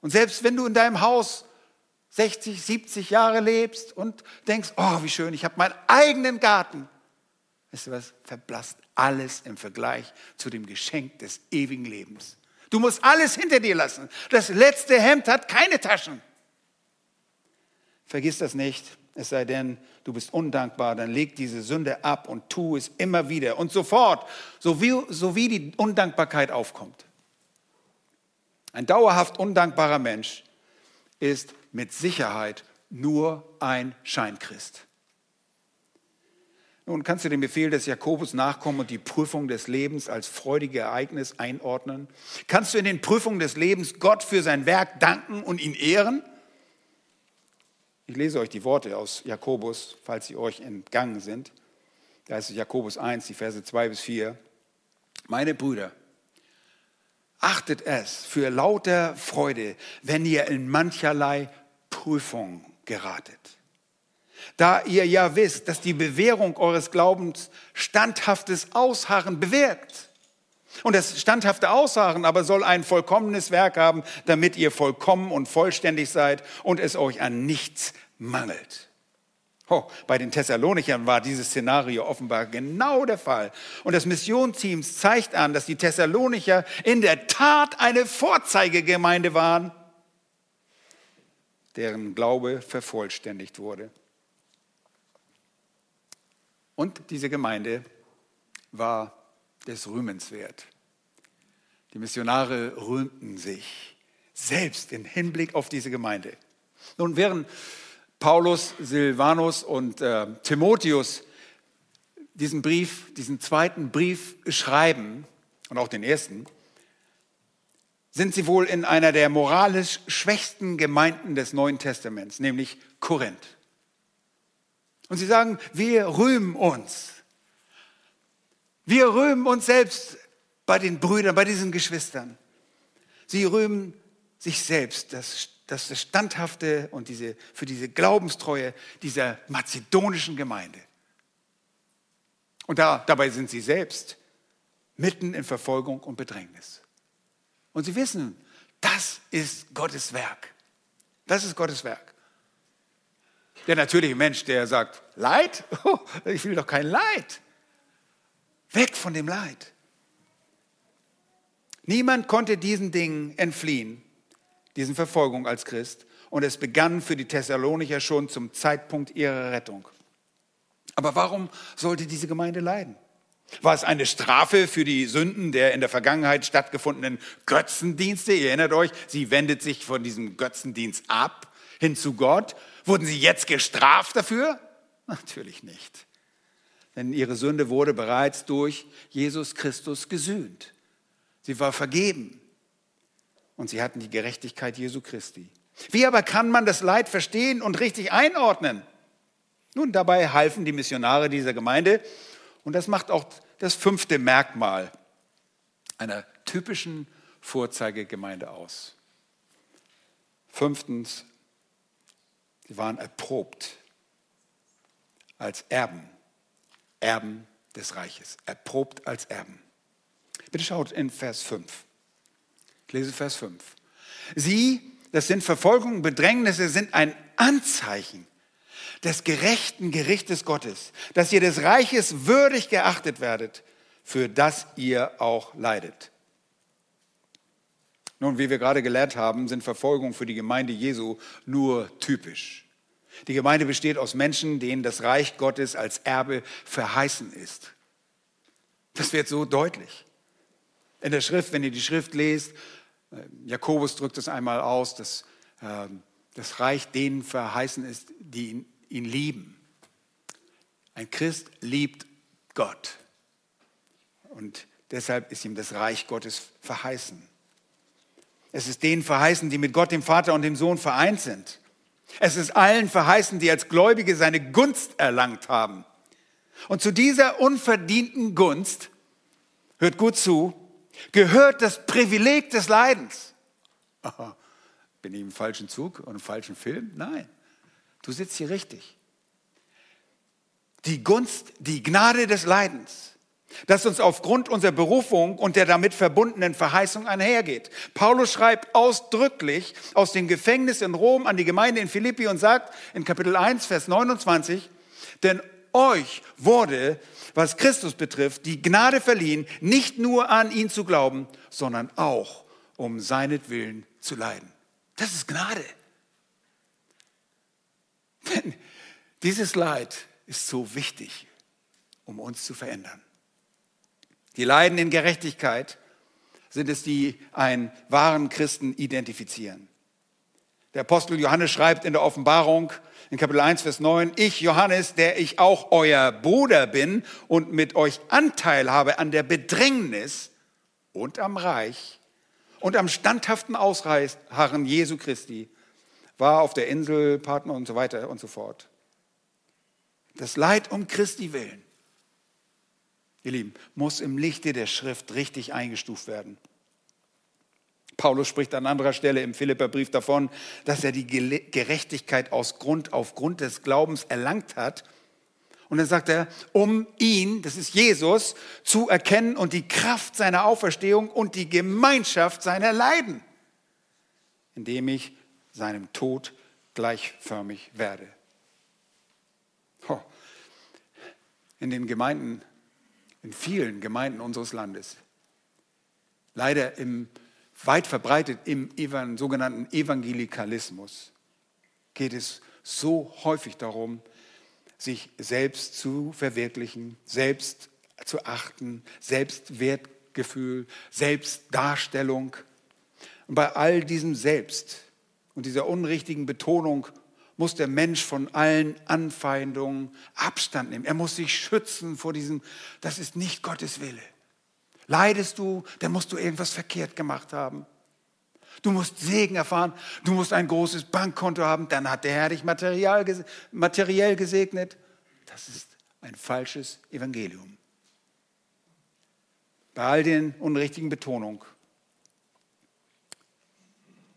Und selbst wenn du in deinem Haus 60, 70 Jahre lebst und denkst, oh, wie schön, ich habe meinen eigenen Garten. Weißt du was? Verblasst alles im Vergleich zu dem Geschenk des ewigen Lebens. Du musst alles hinter dir lassen. Das letzte Hemd hat keine Taschen. Vergiss das nicht, es sei denn, du bist undankbar, dann leg diese Sünde ab und tu es immer wieder und sofort, so wie, so wie die Undankbarkeit aufkommt. Ein dauerhaft undankbarer Mensch ist mit Sicherheit nur ein Scheinchrist. Nun kannst du den Befehl des Jakobus nachkommen und die Prüfung des Lebens als freudige Ereignis einordnen? Kannst du in den Prüfungen des Lebens Gott für sein Werk danken und ihn ehren? Ich lese euch die Worte aus Jakobus, falls sie euch entgangen sind. Da ist es Jakobus 1, die Verse 2 bis 4. Meine Brüder, achtet es für lauter Freude, wenn ihr in mancherlei Prüfung geratet. Da ihr ja wisst, dass die Bewährung eures Glaubens standhaftes Ausharren bewirkt. Und das standhafte Ausharren aber soll ein vollkommenes Werk haben, damit ihr vollkommen und vollständig seid und es euch an nichts mangelt. Oh, bei den Thessalonichern war dieses Szenario offenbar genau der Fall. Und das Missionsteam zeigt an, dass die Thessalonicher in der Tat eine Vorzeigegemeinde waren, deren Glaube vervollständigt wurde. Und diese Gemeinde war des Rühmens wert. Die Missionare rühmten sich selbst im Hinblick auf diese Gemeinde. Nun, während Paulus, Silvanus und äh, Timotheus diesen Brief, diesen zweiten Brief schreiben, und auch den ersten, sind sie wohl in einer der moralisch schwächsten Gemeinden des Neuen Testaments, nämlich Korinth. Und sie sagen, wir rühmen uns. Wir rühmen uns selbst bei den Brüdern, bei diesen Geschwistern. Sie rühmen sich selbst, das, das, das Standhafte und diese, für diese Glaubenstreue dieser mazedonischen Gemeinde. Und da, dabei sind sie selbst mitten in Verfolgung und Bedrängnis. Und sie wissen, das ist Gottes Werk. Das ist Gottes Werk. Der natürliche Mensch, der sagt, Leid? Oh, *laughs* ich will doch kein Leid. Weg von dem Leid. Niemand konnte diesen Dingen entfliehen, diesen Verfolgung als Christ. Und es begann für die Thessalonicher schon zum Zeitpunkt ihrer Rettung. Aber warum sollte diese Gemeinde leiden? War es eine Strafe für die Sünden der in der Vergangenheit stattgefundenen Götzendienste? Ihr erinnert euch, sie wendet sich von diesem Götzendienst ab hin zu Gott. Wurden sie jetzt gestraft dafür? Natürlich nicht. Denn ihre Sünde wurde bereits durch Jesus Christus gesühnt. Sie war vergeben. Und sie hatten die Gerechtigkeit Jesu Christi. Wie aber kann man das Leid verstehen und richtig einordnen? Nun, dabei halfen die Missionare dieser Gemeinde und das macht auch das fünfte Merkmal einer typischen Vorzeigegemeinde aus. Fünftens, sie waren erprobt als Erben, Erben des Reiches, erprobt als Erben. Bitte schaut in Vers 5. Ich lese Vers 5. Sie, das sind Verfolgungen, Bedrängnisse, sind ein Anzeichen des gerechten Gerichtes Gottes, dass ihr des Reiches würdig geachtet werdet, für das ihr auch leidet. Nun, wie wir gerade gelernt haben, sind Verfolgungen für die Gemeinde Jesu nur typisch. Die Gemeinde besteht aus Menschen, denen das Reich Gottes als Erbe verheißen ist. Das wird so deutlich. In der Schrift, wenn ihr die Schrift lest, äh, Jakobus drückt es einmal aus, dass ähm, das Reich denen verheißen ist, die ihn ihn lieben. Ein Christ liebt Gott. Und deshalb ist ihm das Reich Gottes verheißen. Es ist denen verheißen, die mit Gott, dem Vater und dem Sohn vereint sind. Es ist allen verheißen, die als Gläubige seine Gunst erlangt haben. Und zu dieser unverdienten Gunst, hört gut zu, gehört das Privileg des Leidens. bin ich im falschen Zug und im falschen Film? Nein. Du sitzt hier richtig. Die Gunst, die Gnade des Leidens, das uns aufgrund unserer Berufung und der damit verbundenen Verheißung einhergeht. Paulus schreibt ausdrücklich aus dem Gefängnis in Rom an die Gemeinde in Philippi und sagt in Kapitel 1, Vers 29, denn euch wurde, was Christus betrifft, die Gnade verliehen, nicht nur an ihn zu glauben, sondern auch um seinetwillen zu leiden. Das ist Gnade. Denn dieses Leid ist so wichtig, um uns zu verändern. Die Leiden in Gerechtigkeit sind es, die einen wahren Christen identifizieren. Der Apostel Johannes schreibt in der Offenbarung in Kapitel 1, Vers 9, ich Johannes, der ich auch euer Bruder bin und mit euch Anteil habe an der Bedrängnis und am Reich und am standhaften Ausharren Jesu Christi, war auf der Insel, Partner und so weiter und so fort. Das Leid um Christi willen, ihr Lieben, muss im Lichte der Schrift richtig eingestuft werden. Paulus spricht an anderer Stelle im Philipperbrief davon, dass er die Gerechtigkeit aus Grund, aufgrund des Glaubens erlangt hat. Und dann sagt er, um ihn, das ist Jesus, zu erkennen und die Kraft seiner Auferstehung und die Gemeinschaft seiner Leiden, indem ich seinem Tod gleichförmig werde. In den Gemeinden, in vielen Gemeinden unseres Landes, leider im, weit verbreitet im evan, sogenannten Evangelikalismus, geht es so häufig darum, sich selbst zu verwirklichen, selbst zu achten, Selbstwertgefühl, Selbstdarstellung. Und bei all diesem Selbst und dieser unrichtigen Betonung muss der Mensch von allen Anfeindungen Abstand nehmen. Er muss sich schützen vor diesem, das ist nicht Gottes Wille. Leidest du, dann musst du irgendwas verkehrt gemacht haben. Du musst Segen erfahren, du musst ein großes Bankkonto haben, dann hat der Herr dich materiell gesegnet. Das ist ein falsches Evangelium. Bei all den unrichtigen Betonungen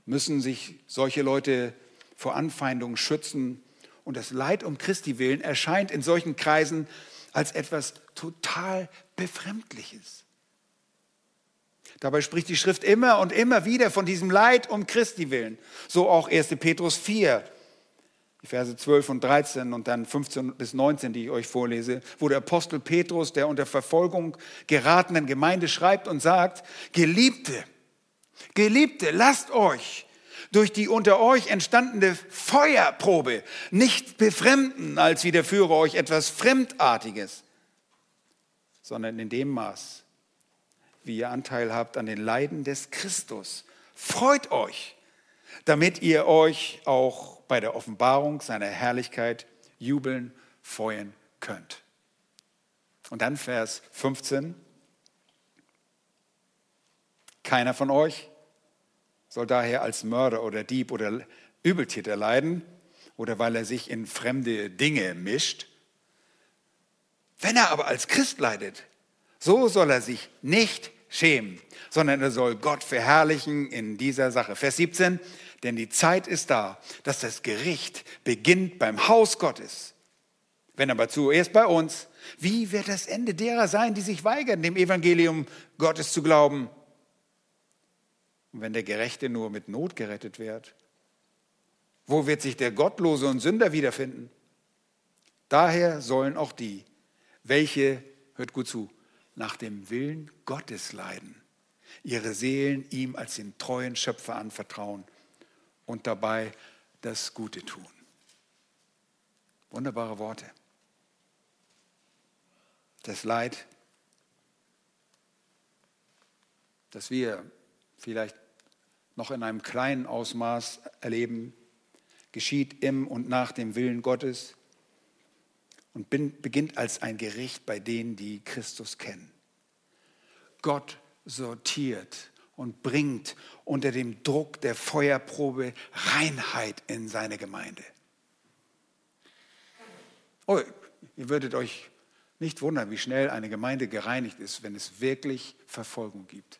müssen sich solche Leute vor Anfeindungen schützen. Und das Leid um Christi willen erscheint in solchen Kreisen als etwas total Befremdliches. Dabei spricht die Schrift immer und immer wieder von diesem Leid um Christi willen. So auch 1. Petrus 4, die Verse 12 und 13 und dann 15 bis 19, die ich euch vorlese, wo der Apostel Petrus, der unter Verfolgung geratenen Gemeinde schreibt und sagt, Geliebte, Geliebte, lasst euch durch die unter euch entstandene Feuerprobe nicht befremden, als widerführe euch etwas Fremdartiges, sondern in dem Maß, wie ihr Anteil habt an den Leiden des Christus. Freut euch, damit ihr euch auch bei der Offenbarung seiner Herrlichkeit jubeln, freuen könnt. Und dann Vers 15. Keiner von euch soll daher als Mörder oder Dieb oder Übeltäter leiden oder weil er sich in fremde Dinge mischt. Wenn er aber als Christ leidet, so soll er sich nicht schämen, sondern er soll Gott verherrlichen in dieser Sache. Vers 17, denn die Zeit ist da, dass das Gericht beginnt beim Haus Gottes. Wenn aber zuerst bei uns, wie wird das Ende derer sein, die sich weigern, dem Evangelium Gottes zu glauben? Und wenn der Gerechte nur mit Not gerettet wird, wo wird sich der Gottlose und Sünder wiederfinden? Daher sollen auch die, welche, hört gut zu, nach dem Willen Gottes leiden, ihre Seelen ihm als den treuen Schöpfer anvertrauen und dabei das Gute tun. Wunderbare Worte. Das Leid, das wir vielleicht noch in einem kleinen Ausmaß erleben, geschieht im und nach dem Willen Gottes und beginnt als ein Gericht bei denen, die Christus kennen. Gott sortiert und bringt unter dem Druck der Feuerprobe Reinheit in seine Gemeinde. Oh, ihr würdet euch nicht wundern, wie schnell eine Gemeinde gereinigt ist, wenn es wirklich Verfolgung gibt.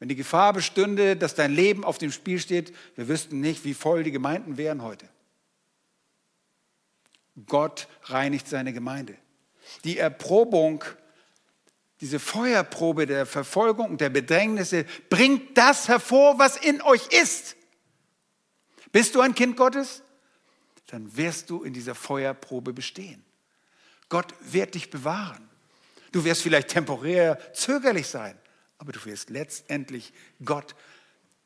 Wenn die Gefahr bestünde, dass dein Leben auf dem Spiel steht, wir wüssten nicht, wie voll die Gemeinden wären heute. Gott reinigt seine Gemeinde. Die Erprobung, diese Feuerprobe der Verfolgung und der Bedrängnisse bringt das hervor, was in euch ist. Bist du ein Kind Gottes? Dann wirst du in dieser Feuerprobe bestehen. Gott wird dich bewahren. Du wirst vielleicht temporär zögerlich sein, aber du wirst letztendlich Gott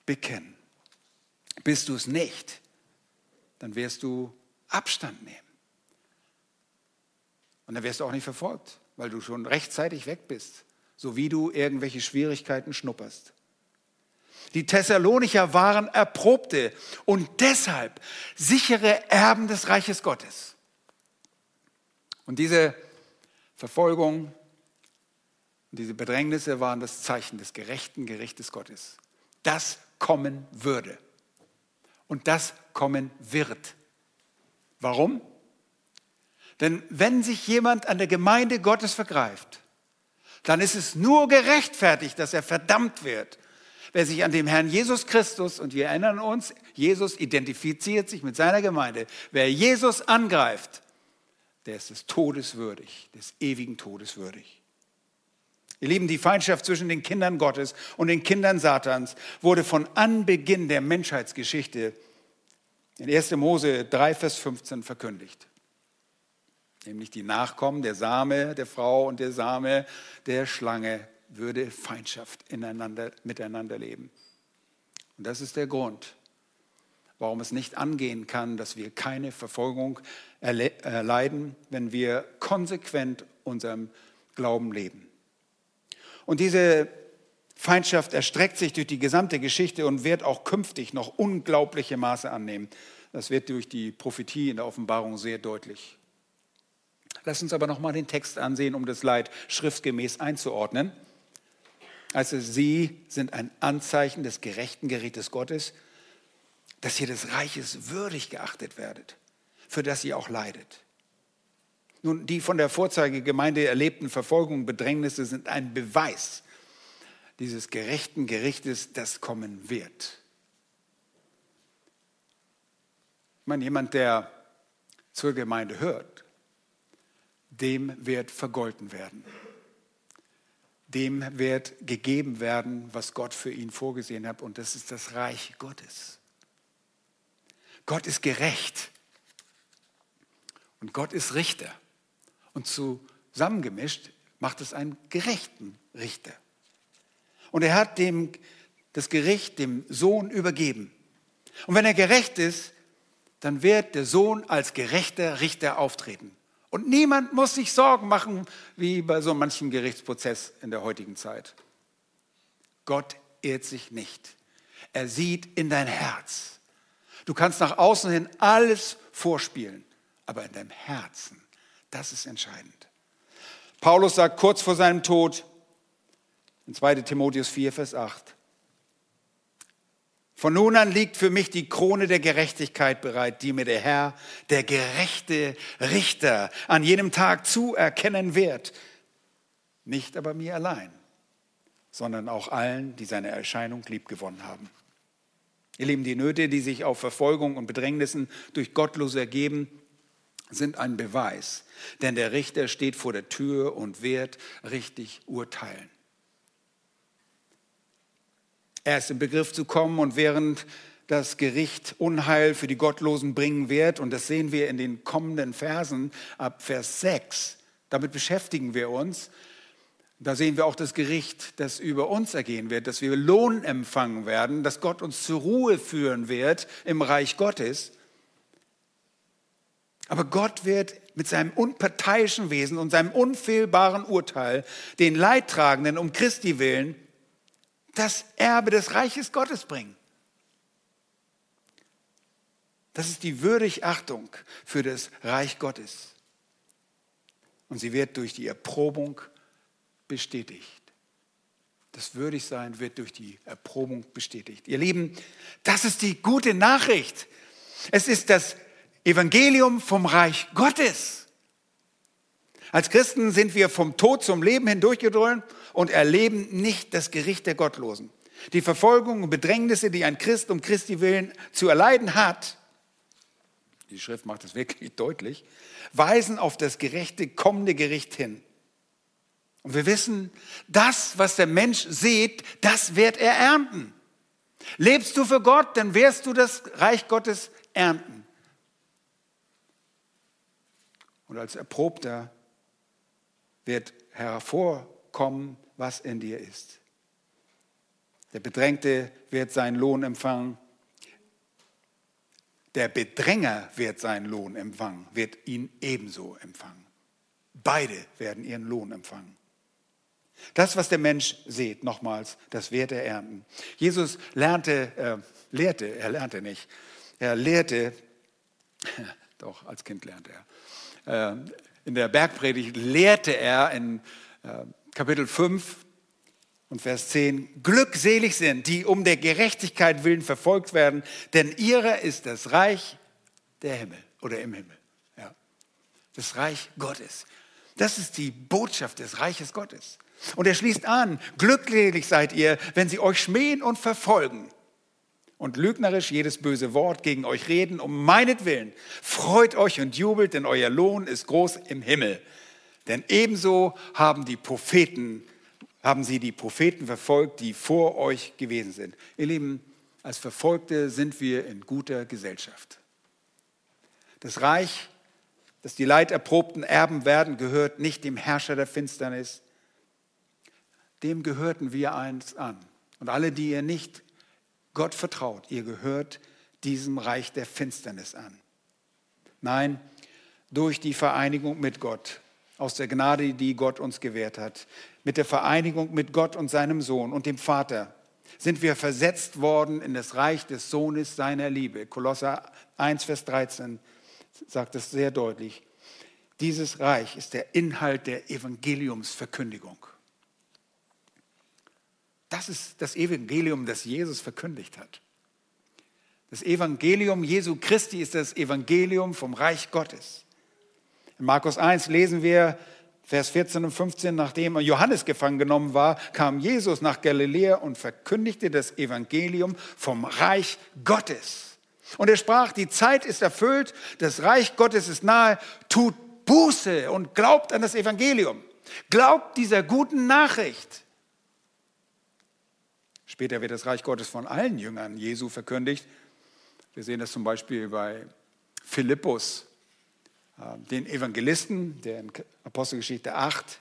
bekennen. Bist du es nicht, dann wirst du Abstand nehmen. Und dann wirst du auch nicht verfolgt, weil du schon rechtzeitig weg bist, so wie du irgendwelche Schwierigkeiten schnupperst. Die Thessalonicher waren erprobte und deshalb sichere Erben des Reiches Gottes. Und diese Verfolgung, diese Bedrängnisse waren das Zeichen des gerechten Gerichtes Gottes. Das kommen würde. Und das kommen wird. Warum? Denn wenn sich jemand an der Gemeinde Gottes vergreift, dann ist es nur gerechtfertigt, dass er verdammt wird. Wer sich an dem Herrn Jesus Christus, und wir erinnern uns, Jesus identifiziert sich mit seiner Gemeinde, wer Jesus angreift, der ist des Todes würdig, des ewigen Todes würdig. Ihr Lieben, die Feindschaft zwischen den Kindern Gottes und den Kindern Satans wurde von Anbeginn der Menschheitsgeschichte in 1. Mose 3, Vers 15 verkündigt nämlich die Nachkommen, der Same der Frau und der Same der Schlange, würde Feindschaft ineinander, miteinander leben. Und das ist der Grund, warum es nicht angehen kann, dass wir keine Verfolgung erleiden, wenn wir konsequent unserem Glauben leben. Und diese Feindschaft erstreckt sich durch die gesamte Geschichte und wird auch künftig noch unglaubliche Maße annehmen. Das wird durch die Prophetie in der Offenbarung sehr deutlich. Lass uns aber nochmal den Text ansehen, um das Leid schriftgemäß einzuordnen. Also sie sind ein Anzeichen des gerechten Gerichtes Gottes, dass ihr des Reiches würdig geachtet werdet, für das ihr auch leidet. Nun, die von der Vorzeigegemeinde erlebten Verfolgungen und Bedrängnisse sind ein Beweis dieses gerechten Gerichtes, das kommen wird. Ich meine, jemand, der zur Gemeinde hört, dem wird vergolten werden. Dem wird gegeben werden, was Gott für ihn vorgesehen hat. Und das ist das Reich Gottes. Gott ist gerecht. Und Gott ist Richter. Und zusammengemischt macht es einen gerechten Richter. Und er hat dem, das Gericht dem Sohn übergeben. Und wenn er gerecht ist, dann wird der Sohn als gerechter Richter auftreten. Und niemand muss sich Sorgen machen, wie bei so manchem Gerichtsprozess in der heutigen Zeit. Gott irrt sich nicht. Er sieht in dein Herz. Du kannst nach außen hin alles vorspielen, aber in deinem Herzen, das ist entscheidend. Paulus sagt kurz vor seinem Tod in 2 Timotheus 4, Vers 8, von nun an liegt für mich die Krone der Gerechtigkeit bereit, die mir der Herr, der gerechte Richter, an jenem Tag zuerkennen wird. Nicht aber mir allein, sondern auch allen, die seine Erscheinung liebgewonnen haben. Ihr Lieben, die Nöte, die sich auf Verfolgung und Bedrängnissen durch Gottlose ergeben, sind ein Beweis, denn der Richter steht vor der Tür und wird richtig urteilen. Er ist im Begriff zu kommen und während das Gericht Unheil für die Gottlosen bringen wird, und das sehen wir in den kommenden Versen ab Vers 6, damit beschäftigen wir uns. Da sehen wir auch das Gericht, das über uns ergehen wird, dass wir Lohn empfangen werden, dass Gott uns zur Ruhe führen wird im Reich Gottes. Aber Gott wird mit seinem unparteiischen Wesen und seinem unfehlbaren Urteil den Leidtragenden um Christi willen das Erbe des Reiches Gottes bringen. Das ist die Würdigachtung für das Reich Gottes. Und sie wird durch die Erprobung bestätigt. Das Würdigsein wird durch die Erprobung bestätigt. Ihr Lieben, das ist die gute Nachricht. Es ist das Evangelium vom Reich Gottes. Als Christen sind wir vom Tod zum Leben hindurchgedrungen und erleben nicht das Gericht der Gottlosen. Die Verfolgung und Bedrängnisse, die ein Christ um Christi willen zu erleiden hat, die Schrift macht es wirklich *laughs* deutlich, weisen auf das gerechte kommende Gericht hin. Und wir wissen, das, was der Mensch sieht, das wird er ernten. Lebst du für Gott, dann wirst du das Reich Gottes ernten. Und als Erprobter wird hervorkommen, was in dir ist. Der Bedrängte wird seinen Lohn empfangen. Der Bedränger wird seinen Lohn empfangen, wird ihn ebenso empfangen. Beide werden ihren Lohn empfangen. Das, was der Mensch sieht, nochmals, das wird er ernten. Jesus lernte, äh, lehrte, er lernte nicht, er lehrte, *laughs* doch, als Kind lernte er. Äh, in der Bergpredigt lehrte er in äh, Kapitel 5 und Vers 10, glückselig sind, die um der Gerechtigkeit willen verfolgt werden, denn ihrer ist das Reich der Himmel oder im Himmel. Ja. Das Reich Gottes. Das ist die Botschaft des Reiches Gottes. Und er schließt an, glückselig seid ihr, wenn sie euch schmähen und verfolgen und lügnerisch jedes böse Wort gegen euch reden, um meinetwillen. Freut euch und jubelt, denn euer Lohn ist groß im Himmel. Denn ebenso haben die Propheten, haben sie die Propheten verfolgt, die vor euch gewesen sind. Ihr Lieben, als Verfolgte sind wir in guter Gesellschaft. Das Reich, das die Leiterprobten erben werden, gehört nicht dem Herrscher der Finsternis. Dem gehörten wir einst an. Und alle, die ihr nicht Gott vertraut, ihr gehört diesem Reich der Finsternis an. Nein, durch die Vereinigung mit Gott aus der Gnade, die Gott uns gewährt hat, mit der Vereinigung mit Gott und seinem Sohn und dem Vater, sind wir versetzt worden in das Reich des Sohnes seiner Liebe. Kolosser 1, Vers 13 sagt es sehr deutlich. Dieses Reich ist der Inhalt der Evangeliumsverkündigung. Das ist das Evangelium, das Jesus verkündigt hat. Das Evangelium Jesu Christi ist das Evangelium vom Reich Gottes. In Markus 1 lesen wir, Vers 14 und 15, nachdem Johannes gefangen genommen war, kam Jesus nach Galiläa und verkündigte das Evangelium vom Reich Gottes. Und er sprach, die Zeit ist erfüllt, das Reich Gottes ist nahe, tut Buße und glaubt an das Evangelium. Glaubt dieser guten Nachricht. Später wird das Reich Gottes von allen Jüngern Jesu verkündigt. Wir sehen das zum Beispiel bei Philippus, äh, den Evangelisten, der in Apostelgeschichte 8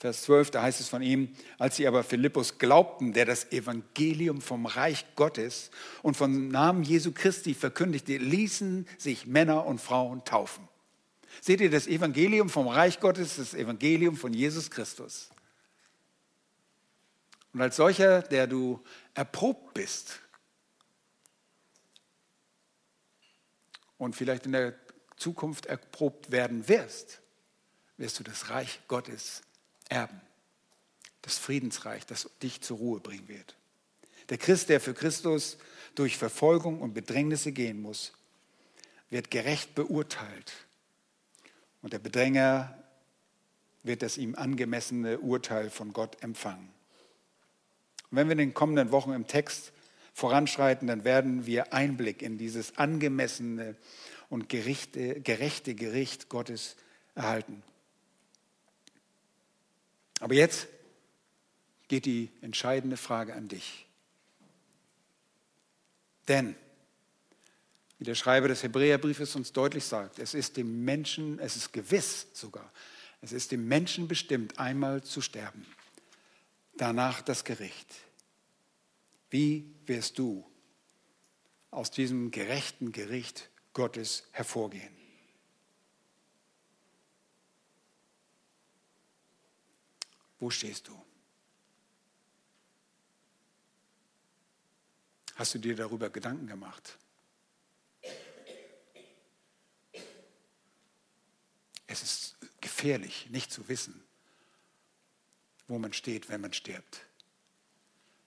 Vers 12, da heißt es von ihm, als sie aber Philippus glaubten, der das Evangelium vom Reich Gottes und vom Namen Jesu Christi verkündigte, ließen sich Männer und Frauen taufen. Seht ihr, das Evangelium vom Reich Gottes, das Evangelium von Jesus Christus. Und als solcher, der du erprobt bist und vielleicht in der Zukunft erprobt werden wirst, wirst du das Reich Gottes erben. Das Friedensreich, das dich zur Ruhe bringen wird. Der Christ, der für Christus durch Verfolgung und Bedrängnisse gehen muss, wird gerecht beurteilt. Und der Bedränger wird das ihm angemessene Urteil von Gott empfangen. Und wenn wir in den kommenden Wochen im Text voranschreiten, dann werden wir Einblick in dieses angemessene und gerechte Gericht Gottes erhalten. Aber jetzt geht die entscheidende Frage an dich. Denn, wie der Schreiber des Hebräerbriefes uns deutlich sagt, es ist dem Menschen, es ist gewiss sogar, es ist dem Menschen bestimmt, einmal zu sterben. Danach das Gericht. Wie wirst du aus diesem gerechten Gericht Gottes hervorgehen? Wo stehst du? Hast du dir darüber Gedanken gemacht? Es ist gefährlich, nicht zu wissen, wo man steht, wenn man stirbt.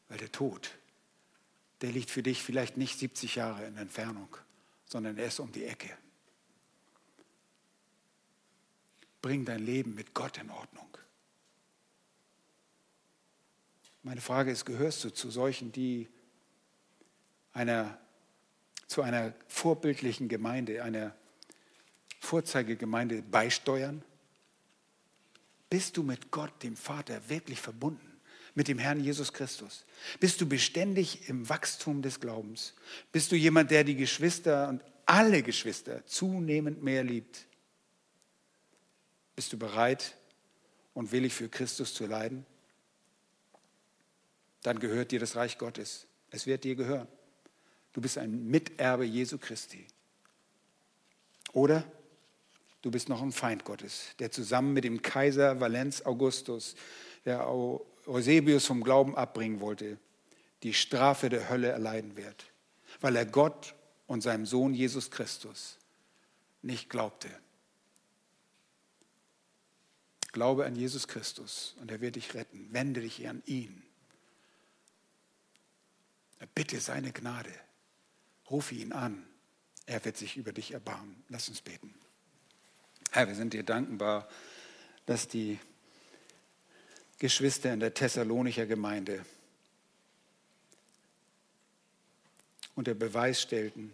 Weil der Tod, der liegt für dich vielleicht nicht 70 Jahre in Entfernung, sondern er ist um die Ecke. Bring dein Leben mit Gott in Ordnung. Meine Frage ist, gehörst du zu solchen, die einer, zu einer vorbildlichen Gemeinde, einer Vorzeigegemeinde beisteuern? Bist du mit Gott, dem Vater, wirklich verbunden? Mit dem Herrn Jesus Christus? Bist du beständig im Wachstum des Glaubens? Bist du jemand, der die Geschwister und alle Geschwister zunehmend mehr liebt? Bist du bereit und willig für Christus zu leiden? dann gehört dir das Reich Gottes. Es wird dir gehören. Du bist ein Miterbe Jesu Christi. Oder du bist noch ein Feind Gottes, der zusammen mit dem Kaiser Valenz Augustus, der Eusebius vom Glauben abbringen wollte, die Strafe der Hölle erleiden wird, weil er Gott und seinem Sohn Jesus Christus nicht glaubte. Glaube an Jesus Christus und er wird dich retten. Wende dich an ihn. Bitte seine Gnade. Rufe ihn an. Er wird sich über dich erbarmen. Lass uns beten. Herr, wir sind dir dankbar, dass die Geschwister in der Thessalonicher Gemeinde unter Beweis stellten,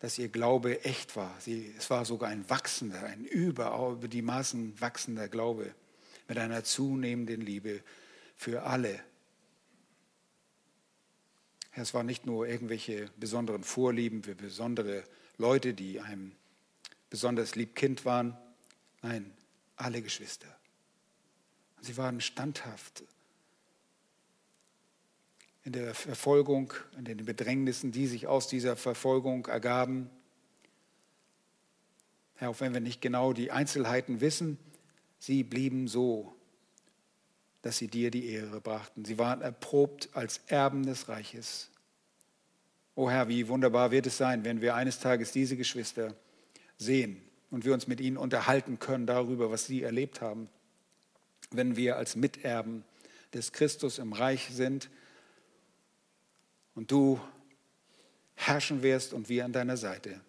dass ihr Glaube echt war. Sie, es war sogar ein wachsender, ein über, über die Maßen wachsender Glaube mit einer zunehmenden Liebe für alle, es war nicht nur irgendwelche besonderen Vorlieben für besondere Leute, die einem besonders lieb Kind waren. Nein, alle Geschwister. sie waren standhaft in der Verfolgung, in den Bedrängnissen, die sich aus dieser Verfolgung ergaben. Herr, auch wenn wir nicht genau die Einzelheiten wissen, sie blieben so, dass sie dir die Ehre brachten. Sie waren erprobt als Erben des Reiches. O Herr, wie wunderbar wird es sein, wenn wir eines Tages diese Geschwister sehen und wir uns mit ihnen unterhalten können darüber, was sie erlebt haben, wenn wir als Miterben des Christus im Reich sind und du herrschen wirst und wir an deiner Seite.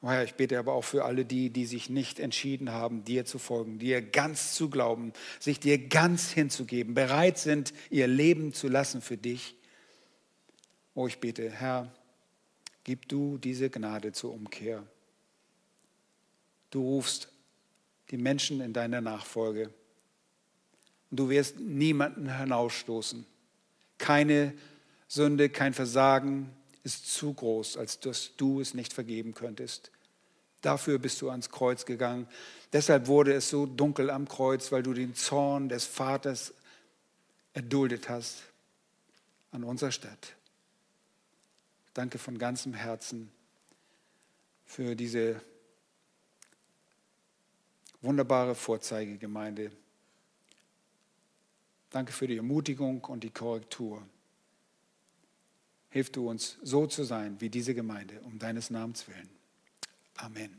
Oh Herr, ich bete aber auch für alle die, die sich nicht entschieden haben, dir zu folgen, dir ganz zu glauben, sich dir ganz hinzugeben, bereit sind, ihr Leben zu lassen für dich. Oh, ich bete, Herr, gib du diese Gnade zur Umkehr. Du rufst die Menschen in deiner Nachfolge. Und du wirst niemanden hinausstoßen. Keine Sünde, kein Versagen ist zu groß, als dass du es nicht vergeben könntest. Dafür bist du ans Kreuz gegangen. Deshalb wurde es so dunkel am Kreuz, weil du den Zorn des Vaters erduldet hast an unserer Stadt. Danke von ganzem Herzen für diese wunderbare Vorzeigegemeinde. Danke für die Ermutigung und die Korrektur. Hilf du uns, so zu sein wie diese Gemeinde, um deines Namens willen. Amen.